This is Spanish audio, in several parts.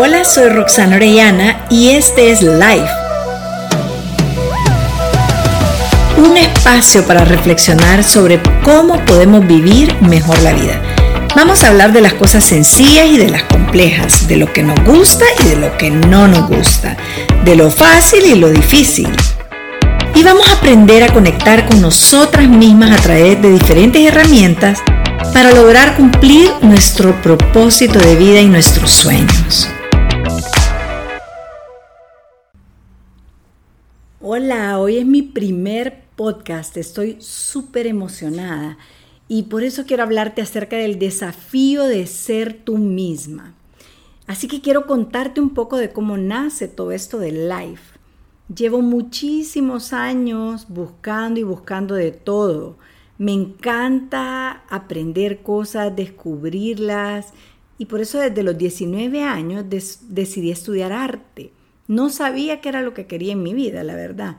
Hola, soy Roxana Orellana y este es Life. Un espacio para reflexionar sobre cómo podemos vivir mejor la vida. Vamos a hablar de las cosas sencillas y de las complejas, de lo que nos gusta y de lo que no nos gusta, de lo fácil y lo difícil. Y vamos a aprender a conectar con nosotras mismas a través de diferentes herramientas para lograr cumplir nuestro propósito de vida y nuestros sueños. Hola, hoy es mi primer podcast, estoy súper emocionada y por eso quiero hablarte acerca del desafío de ser tú misma. Así que quiero contarte un poco de cómo nace todo esto de Life. Llevo muchísimos años buscando y buscando de todo. Me encanta aprender cosas, descubrirlas y por eso desde los 19 años decidí estudiar arte. No sabía qué era lo que quería en mi vida, la verdad,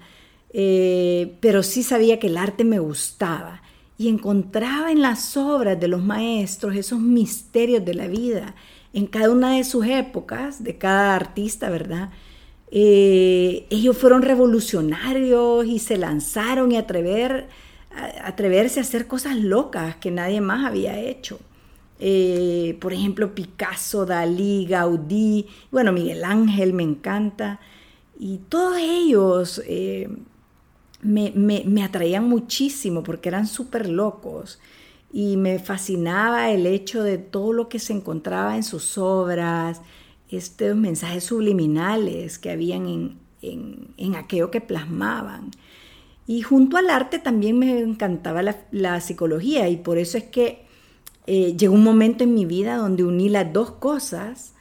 eh, pero sí sabía que el arte me gustaba y encontraba en las obras de los maestros esos misterios de la vida, en cada una de sus épocas, de cada artista, ¿verdad? Eh, ellos fueron revolucionarios y se lanzaron y atrever, atreverse a hacer cosas locas que nadie más había hecho. Eh, por ejemplo, Picasso, Dalí, Gaudí, bueno, Miguel Ángel me encanta. Y todos ellos eh, me, atraían muchísimo porque eran súper locos. Y me fascinaba el hecho de todo lo que se encontraba en sus obras, estos mensajes subliminales que habían en, aquello que plasmaban. Y junto al arte también me encantaba la psicología y por eso es que eh, llegó un momento en mi vida donde uní las dos cosas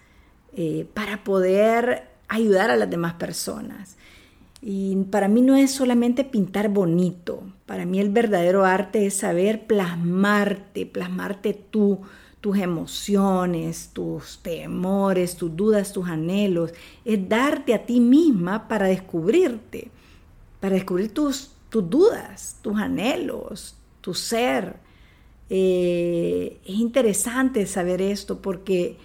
eh, para poder ayudar a las demás personas. Y para mí no es solamente pintar bonito, para mí el verdadero arte es saber plasmarte, plasmarte tú, tus emociones, tus temores, tus dudas, tus anhelos, es darte a ti misma para descubrirte, para descubrir tus, tus dudas, tus anhelos, tu ser. Eh, es interesante saber esto porque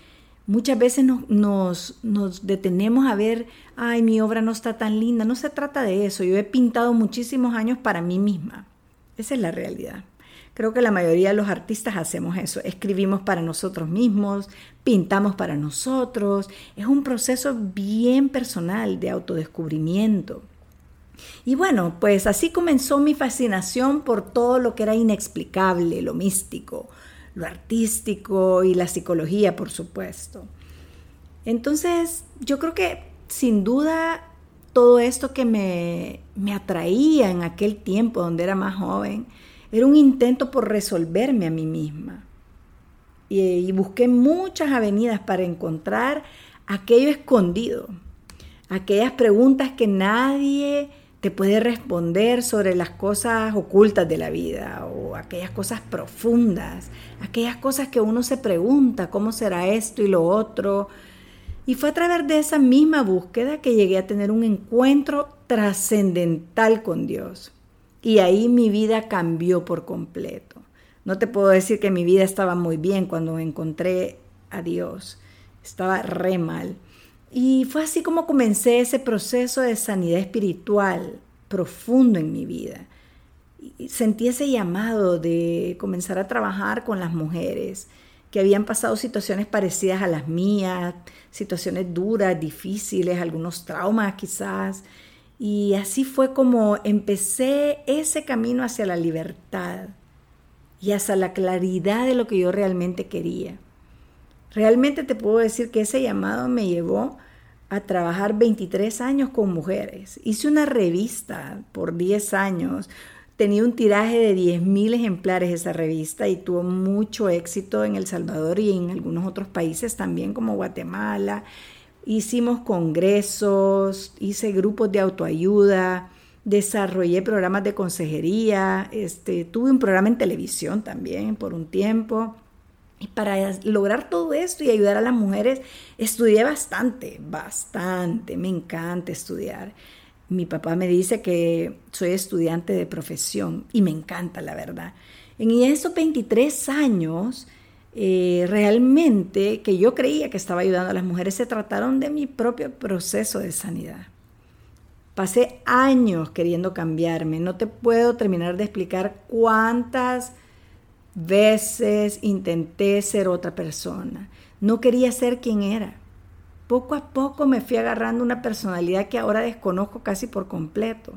muchas veces nos, nos, detenemos a ver, ay, mi obra no está tan linda. No se trata de eso. Yo he pintado muchísimos años para mí misma. Esa es la realidad. Creo que la mayoría de los artistas hacemos eso. Escribimos para nosotros mismos, pintamos para nosotros. Es un proceso bien personal de autodescubrimiento. Y bueno, pues así comenzó mi fascinación por todo lo que era inexplicable, lo místico, lo artístico y la psicología, por supuesto. Entonces, yo creo que sin duda todo esto que me, atraía en aquel tiempo donde era más joven, era un intento por resolverme a mí misma. Y, y busqué muchas avenidas para encontrar aquello escondido, aquellas preguntas que nadie te puede responder sobre las cosas ocultas de la vida o aquellas cosas profundas, aquellas cosas que uno se pregunta, ¿cómo será esto y lo otro? Y fue a través de esa misma búsqueda que llegué a tener un encuentro trascendental con Dios. Y ahí mi vida cambió por completo. No te puedo decir que mi vida estaba muy bien cuando encontré a Dios. Estaba re mal. Y fue así como comencé ese proceso de sanidad espiritual profundo en mi vida. Sentí ese llamado de comenzar a trabajar con las mujeres que habían pasado situaciones parecidas a las mías, situaciones duras, difíciles, algunos traumas quizás. Y así fue como empecé ese camino hacia la libertad y hacia la claridad de lo que yo realmente quería. Realmente te puedo decir que ese llamado me llevó a trabajar 23 años con mujeres. Hice una revista por 10 años. Tenía un tiraje de 10.000 ejemplares esa revista y tuvo mucho éxito en El Salvador y en algunos otros países también como Guatemala. Hicimos congresos, hice grupos de autoayuda, desarrollé programas de consejería, este, tuve un programa en televisión también por un tiempo. Y para lograr todo esto y ayudar a las mujeres, estudié bastante, bastante. Me encanta estudiar. Mi papá me dice que soy estudiante de profesión y me encanta, la verdad. En esos 23 años eh, realmente que yo creía que estaba ayudando a las mujeres se trataron de mi propio proceso de sanidad. Pasé años queriendo cambiarme. No te puedo terminar de explicar cuántas veces intenté ser otra persona. No quería ser quien era. Poco a poco me fui agarrando una personalidad que ahora desconozco casi por completo.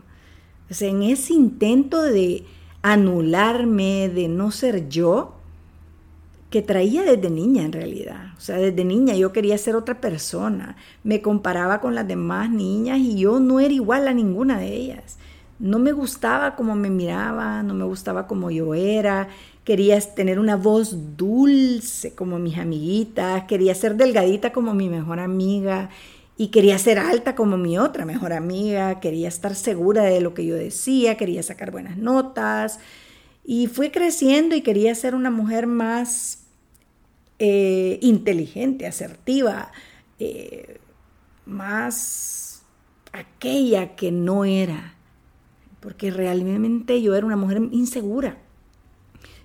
en ese intento de anularme, de no ser yo, que traía desde niña en realidad. O sea, desde niña yo quería ser otra persona. Me comparaba con las demás niñas y yo no era igual a ninguna de ellas. No me gustaba cómo me miraba, no me gustaba cómo yo era. Quería tener una voz dulce como mis amiguitas, quería ser delgadita como mi mejor amiga y quería ser alta como mi otra mejor amiga, quería estar segura de lo que yo decía, quería sacar buenas notas, y fui creciendo y quería ser una mujer más eh, inteligente, asertiva, eh, más aquella que no era, porque realmente yo era una mujer insegura.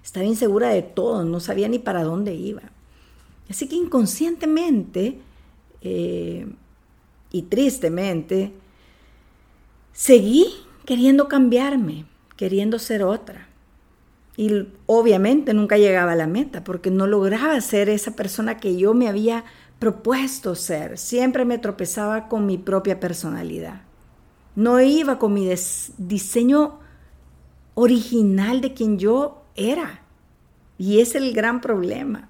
Estaba insegura de todo, no sabía ni para dónde iba. Así que inconscientemente eh, y tristemente seguí queriendo cambiarme, queriendo ser otra. Y obviamente nunca llegaba a la meta porque no lograba ser esa persona que yo me había propuesto ser. Siempre me tropezaba con mi propia personalidad. No iba con mi diseño original de quien yo era. Y es el gran problema.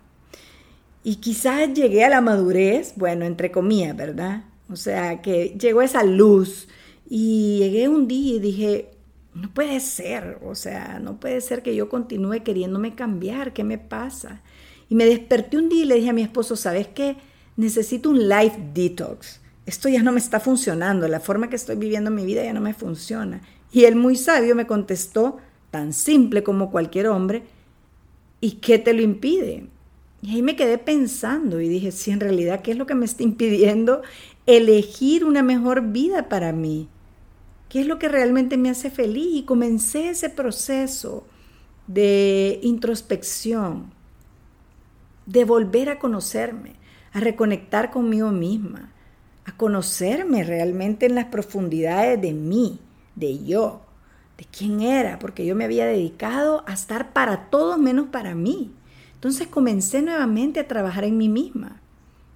Y quizás llegué a la madurez, bueno, entre comillas, ¿verdad? O sea, que llegó esa luz y llegué un día y dije, no puede ser, o sea, no puede ser que yo continúe queriéndome cambiar, ¿qué me pasa? Y me desperté un día y le dije a mi esposo, ¿sabes qué? Necesito un life detox. Esto ya no me está funcionando, la forma que estoy viviendo mi vida ya no me funciona. Y él muy sabio me contestó, tan simple como cualquier hombre, ¿y qué te lo impide? Y ahí me quedé pensando y dije, sí, en realidad, ¿qué es lo que me está impidiendo elegir una mejor vida para mí? ¿Qué es lo que realmente me hace feliz? Y comencé ese proceso de introspección, de volver a conocerme, a reconectar conmigo misma, a conocerme realmente en las profundidades de mí, de yo, de quién era, porque yo me había dedicado a estar para todos menos para mí. Entonces comencé nuevamente a trabajar en mí misma,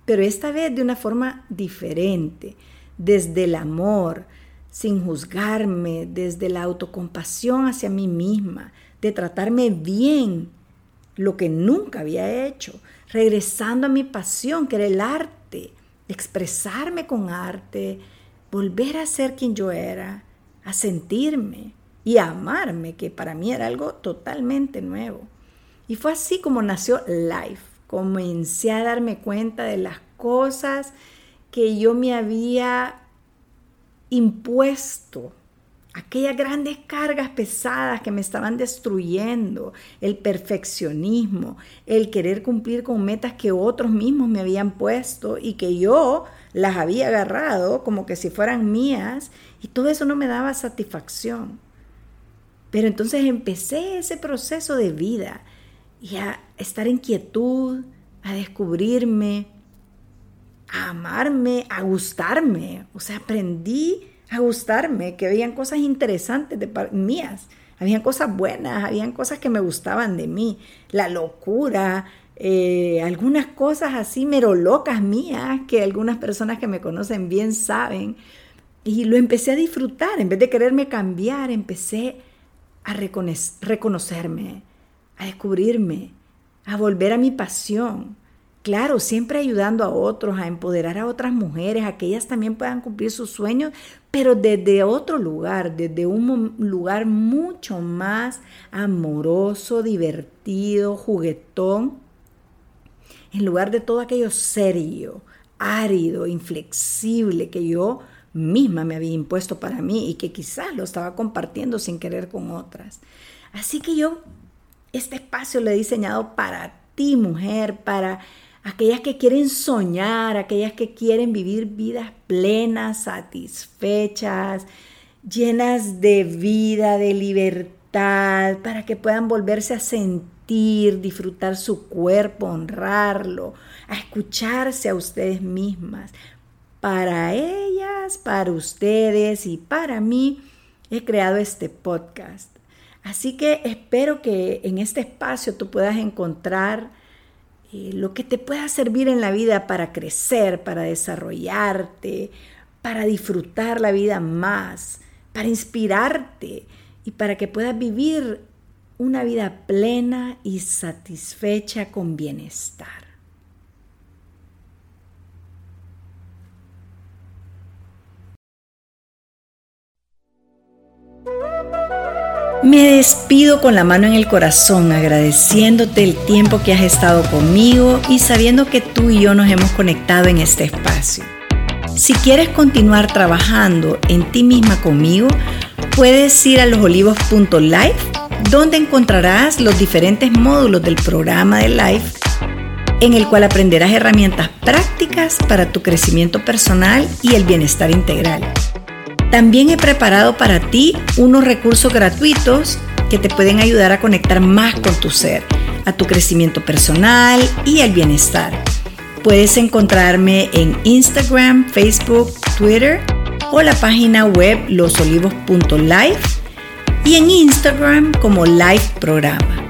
pero esta vez de una forma diferente, desde el amor, sin juzgarme, desde la autocompasión hacia mí misma, de tratarme bien, lo que nunca había hecho, regresando a mi pasión, que era el arte, expresarme con arte, volver a ser quien yo era, a sentirme y a amarme, que para mí era algo totalmente nuevo. Y fue así como nació Life. Comencé a darme cuenta de las cosas que yo me había impuesto aquellas grandes cargas pesadas que me estaban destruyendo, el perfeccionismo, el querer cumplir con metas que otros mismos me habían puesto y que yo las había agarrado como que si fueran mías y todo eso no me daba satisfacción. Pero entonces empecé ese proceso de vida y a estar en quietud, a descubrirme, a amarme, a gustarme. O sea, aprendí a gustarme, que habían cosas interesantes de mías, habían cosas buenas, habían cosas que me gustaban de mí, la locura, eh, algunas cosas así mero locas mías que algunas personas que me conocen bien saben. Y lo empecé a disfrutar, en vez de quererme cambiar, empecé a reconocerme, a descubrirme, a volver a mi pasión. Claro, siempre ayudando a otros, a empoderar a otras mujeres, a que ellas también puedan cumplir sus sueños, pero desde otro lugar, desde un lugar mucho más amoroso, divertido, juguetón, en lugar de todo aquello serio, árido, inflexible que yo misma me había impuesto para mí y que quizás lo estaba compartiendo sin querer con otras. Así que yo este espacio lo he diseñado para ti, mujer, para aquellas que quieren soñar, aquellas que quieren vivir vidas plenas, satisfechas, llenas de vida, de libertad, para que puedan volverse a sentir disfrutar su cuerpo, honrarlo, a escucharse a ustedes mismas. Para ellas, para ustedes y para mí he creado este podcast. Así que espero que en este espacio tú puedas encontrar eh, lo que te pueda servir en la vida para crecer, para desarrollarte, para disfrutar la vida más, para inspirarte y para que puedas vivir una vida plena y satisfecha con bienestar. Me despido con la mano en el corazón, agradeciéndote el tiempo que has estado conmigo y sabiendo que tú y yo nos hemos conectado en este espacio. Si quieres continuar trabajando en ti misma conmigo, puedes ir a losolivos.live, donde encontrarás los diferentes módulos del programa de Life, en el cual aprenderás herramientas prácticas para tu crecimiento personal y el bienestar integral. También he preparado para ti unos recursos gratuitos que te pueden ayudar a conectar más con tu ser, a tu crecimiento personal y al bienestar. Puedes encontrarme en Instagram, Facebook, Twitter o la página web losolivos.life y en Instagram como Live Programa.